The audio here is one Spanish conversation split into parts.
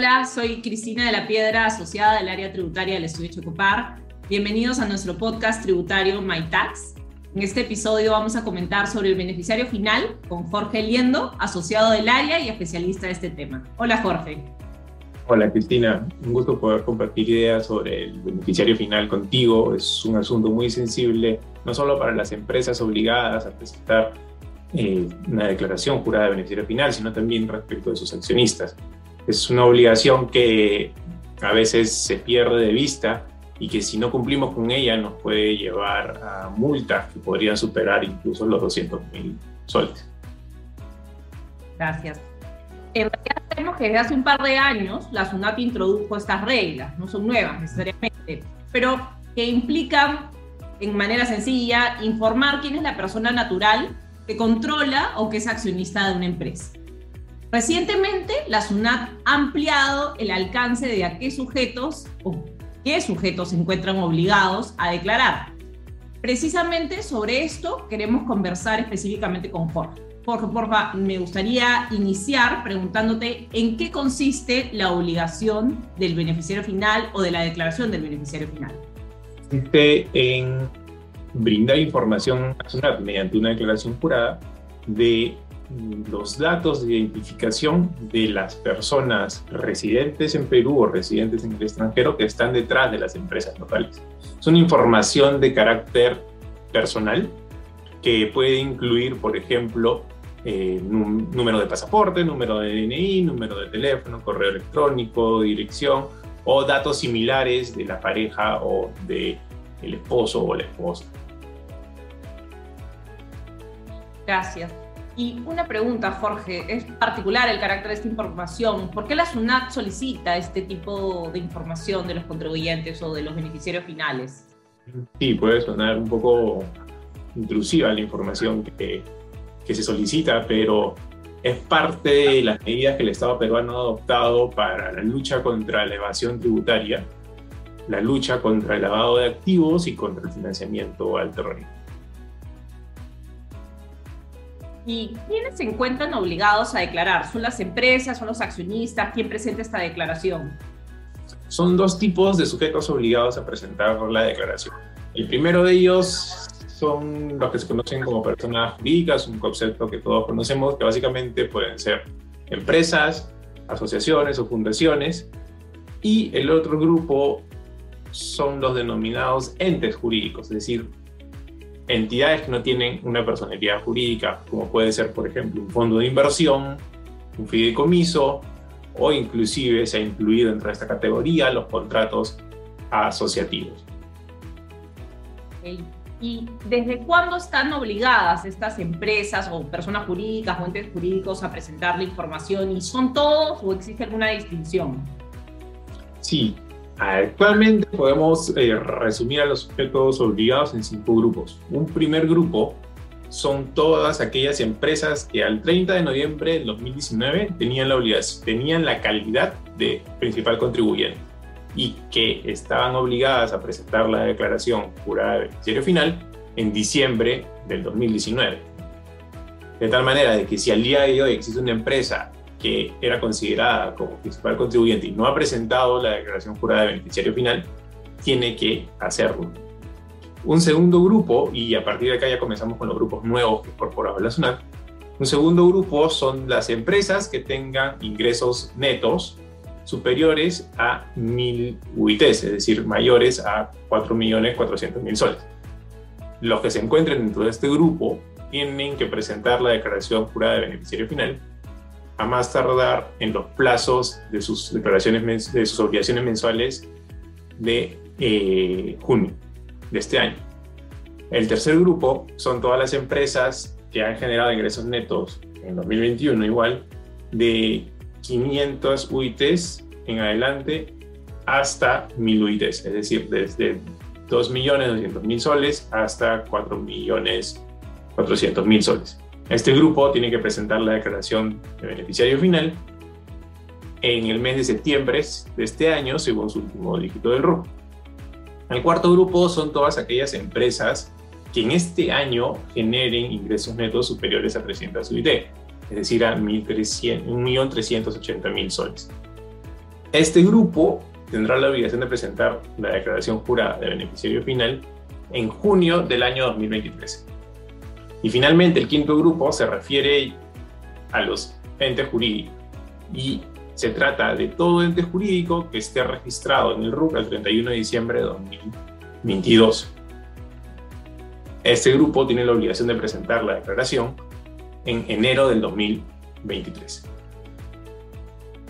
Hola, soy Cristina de la Piedra, asociada del área tributaria del estudio Chocopar. Bienvenidos a nuestro podcast tributario My Tax. En este episodio vamos a comentar sobre el beneficiario final con Jorge Liendo, asociado del área y especialista de este tema. Hola Jorge. Hola Cristina, un gusto poder compartir ideas sobre el beneficiario final contigo. Es un asunto muy sensible, no solo para las empresas obligadas a presentar eh, una declaración jurada de beneficiario final, sino también respecto de sus accionistas es una obligación que a veces se pierde de vista y que si no cumplimos con ella nos puede llevar a multas que podrían superar incluso los 200 mil soles. Gracias. En realidad sabemos que desde hace un par de años la SUNAT introdujo estas reglas, no son nuevas necesariamente, pero que implican en manera sencilla informar quién es la persona natural que controla o que es accionista de una empresa. Recientemente, la SUNAT ha ampliado el alcance de a qué sujetos o qué sujetos se encuentran obligados a declarar. Precisamente sobre esto queremos conversar específicamente con Jorge. Jorge, porfa, me gustaría iniciar preguntándote en qué consiste la obligación del beneficiario final o de la declaración del beneficiario final. Consiste en brindar información a SUNAT mediante una declaración jurada de los datos de identificación de las personas residentes en Perú o residentes en el extranjero que están detrás de las empresas locales. Es una información de carácter personal que puede incluir, por ejemplo, eh, número de pasaporte, número de DNI, número de teléfono, correo electrónico, dirección o datos similares de la pareja o de esposo o la esposa. Gracias. Y una pregunta, Jorge, es particular el carácter de esta información. ¿Por qué la SUNAT solicita este tipo de información de los contribuyentes o de los beneficiarios finales? Sí, puede sonar un poco intrusiva la información que, que se solicita, pero es parte de las medidas que el Estado peruano ha adoptado para la lucha contra la evasión tributaria, la lucha contra el lavado de activos y contra el financiamiento al terrorismo. ¿Y quiénes se encuentran obligados a declarar? ¿Son las empresas? ¿Son los accionistas? ¿Quién presenta esta declaración? Son dos tipos de sujetos obligados a presentar la declaración. El primero de ellos son los que se conocen como personas jurídicas, un concepto que todos conocemos, que básicamente pueden ser empresas, asociaciones o fundaciones. Y el otro grupo son los denominados entes jurídicos, es decir, entidades que no tienen una personalidad jurídica, como puede ser, por ejemplo, un fondo de inversión, un fideicomiso, o inclusive se ha incluido dentro de esta categoría los contratos asociativos. ¿Y desde cuándo están obligadas estas empresas o personas jurídicas o entes jurídicos a presentar la información? ¿Y son todos o existe alguna distinción? Sí, Actualmente podemos eh, resumir a los sujetos obligados en cinco grupos. Un primer grupo son todas aquellas empresas que al 30 de noviembre del 2019 tenían la obligación, tenían la calidad de principal contribuyente y que estaban obligadas a presentar la declaración jurada de beneficiario final en diciembre del 2019. De tal manera de que si al día de hoy existe una empresa que era considerada como principal contribuyente y no ha presentado la declaración jurada de beneficiario final, tiene que hacerlo. Un segundo grupo, y a partir de acá ya comenzamos con los grupos nuevos que incorporaba la SUNAT, un segundo grupo son las empresas que tengan ingresos netos superiores a 1.000 UITs, es decir, mayores a 4.400.000 soles. Los que se encuentren dentro de este grupo tienen que presentar la declaración jurada de beneficiario final a más tardar en los plazos de sus declaraciones, de sus obligaciones mensuales de eh, junio de este año. El tercer grupo son todas las empresas que han generado ingresos netos en 2021 igual de 500 UITs en adelante hasta 1000 UITs, es decir, desde 2.200.000 soles hasta 4.400.000 soles. Este grupo tiene que presentar la declaración de beneficiario final en el mes de septiembre de este año, según su último dígito del RUC. El cuarto grupo son todas aquellas empresas que en este año generen ingresos netos superiores a 300 UIT, es decir, a 1.380.000 soles. Este grupo tendrá la obligación de presentar la declaración jurada de beneficiario final en junio del año 2023. Y finalmente, el quinto grupo se refiere a los entes jurídicos y se trata de todo ente jurídico que esté registrado en el RUC el 31 de diciembre de 2022. Este grupo tiene la obligación de presentar la declaración en enero del 2023.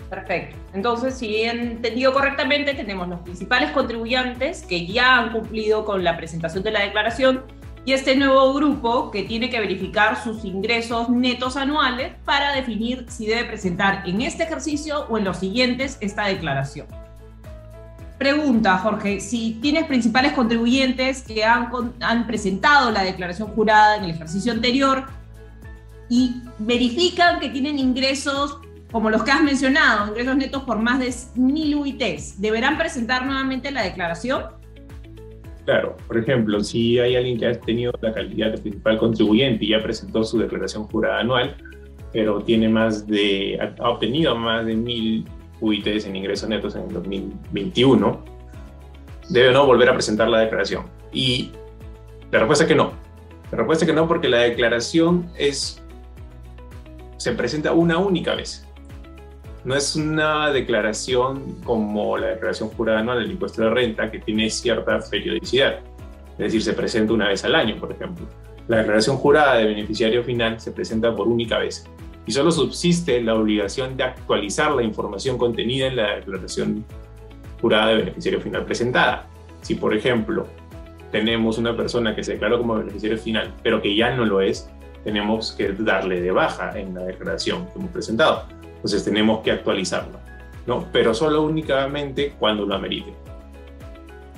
Perfecto. Entonces, si he entendido correctamente, tenemos los principales contribuyentes que ya han cumplido con la presentación de la declaración y este nuevo grupo que tiene que verificar sus ingresos netos anuales para definir si debe presentar en este ejercicio o en los siguientes esta declaración. Pregunta, Jorge, si tienes principales contribuyentes que han, presentado la declaración jurada en el ejercicio anterior y verifican que tienen ingresos como los que has mencionado, ingresos netos por más de 1.000 UITs, ¿deberán presentar nuevamente la declaración? Claro, por ejemplo, si hay alguien que ha tenido la calidad de principal contribuyente y ya presentó su declaración jurada anual, pero tiene más de, ha obtenido más de 1.000 UITs en ingresos netos en el 2021, debe no volver a presentar la declaración. Y la respuesta es que no. La respuesta es que no porque la declaración es, se presenta una única vez. No es una declaración como la declaración jurada anual del impuesto de renta que tiene cierta periodicidad. Es decir, se presenta una vez al año, por ejemplo. La declaración jurada de beneficiario final se presenta por única vez y solo subsiste la obligación de actualizar la información contenida en la declaración jurada de beneficiario final presentada. Si, por ejemplo, tenemos una persona que se declaró como beneficiario final, pero que ya no lo es, tenemos que darle de baja en la declaración que hemos presentado. Entonces tenemos que actualizarla, ¿no? Pero solo únicamente cuando lo amerite.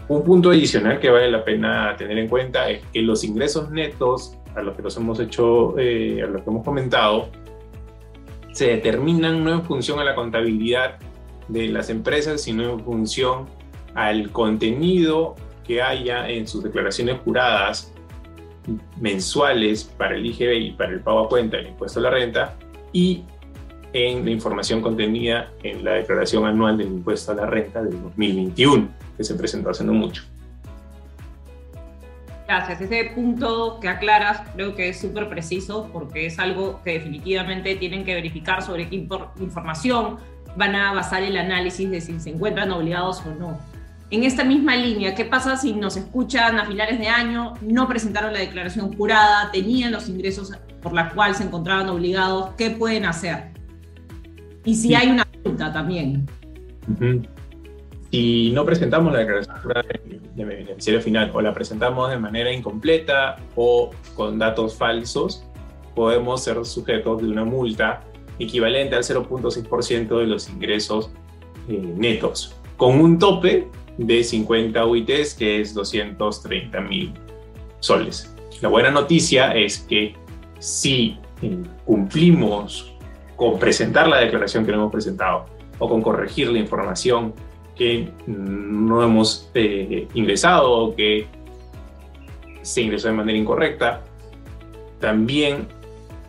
Un punto adicional que vale la pena tener en cuenta es que los ingresos netos a los que los hemos hecho, eh, a los que hemos comentado, se determinan no en función a la contabilidad de las empresas, sino en función al contenido que haya en sus declaraciones juradas mensuales para el IGB y para el pago a cuenta del impuesto a la renta y en la información contenida en la declaración anual del impuesto a la renta del 2021, que se presentó hace no mucho. Gracias. Ese punto que aclaras creo que es súper preciso porque es algo que definitivamente tienen que verificar sobre qué información van a basar el análisis de si se encuentran obligados o no. En esta misma línea, ¿qué pasa si nos escuchan a finales de año, no presentaron la declaración jurada, tenían los ingresos por la cual se encontraban obligados? ¿Qué pueden hacer? Y si hay una multa también. Si no presentamos la declaración de beneficiario final o la presentamos de manera incompleta o con datos falsos, podemos ser sujetos de una multa equivalente al 0.6% de los ingresos eh, netos, con un tope de 50 UITs, que es 230 mil soles. La buena noticia es que si eh, cumplimos con presentar la declaración que no hemos presentado o con corregir la información que no hemos eh, ingresado o que se ingresó de manera incorrecta, también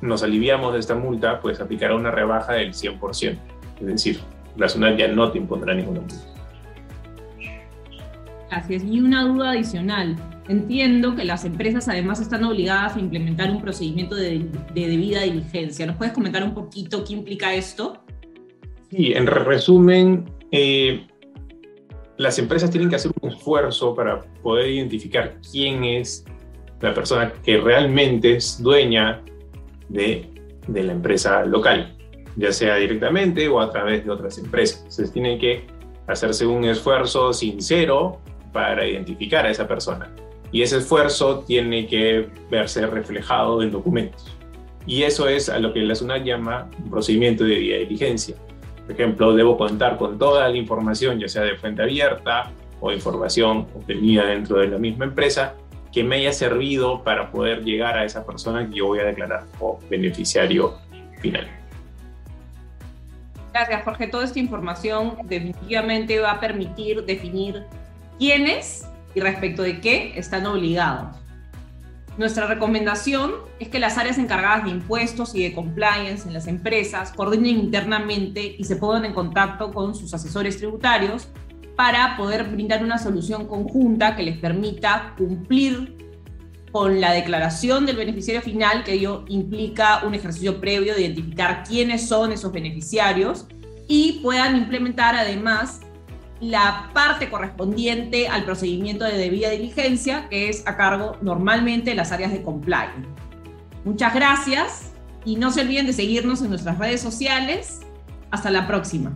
nos aliviamos de esta multa, pues aplicará una rebaja del 100%. Es decir, la SUNAT ya no te impondrá ninguna multa. Gracias. Y una duda adicional. Entiendo que las empresas además están obligadas a implementar un procedimiento de, de debida diligencia. ¿Nos puedes comentar un poquito qué implica esto? Sí, en resumen, eh, las empresas tienen que hacer un esfuerzo para poder identificar quién es la persona que realmente es dueña de, de la empresa local, ya sea directamente o a través de otras empresas. Entonces tienen que hacerse un esfuerzo sincero para identificar a esa persona. Y ese esfuerzo tiene que verse reflejado en documentos. Y eso es a lo que la SUNAT llama un procedimiento de diligencia. Por ejemplo, debo contar con toda la información, ya sea de fuente abierta o información obtenida dentro de la misma empresa, que me haya servido para poder llegar a esa persona que yo voy a declarar como beneficiario final. Gracias, Jorge. Toda esta información definitivamente va a permitir definir quiénes y respecto de qué están obligados. Nuestra recomendación es que las áreas encargadas de impuestos y de compliance en las empresas coordinen internamente y se pongan en contacto con sus asesores tributarios para poder brindar una solución conjunta que les permita cumplir con la declaración del beneficiario final, que ello implica un ejercicio previo de identificar quiénes son esos beneficiarios y puedan implementar además la parte correspondiente al procedimiento de debida diligencia, que es a cargo normalmente de las áreas de compliance. Muchas gracias y no se olviden de seguirnos en nuestras redes sociales. Hasta la próxima.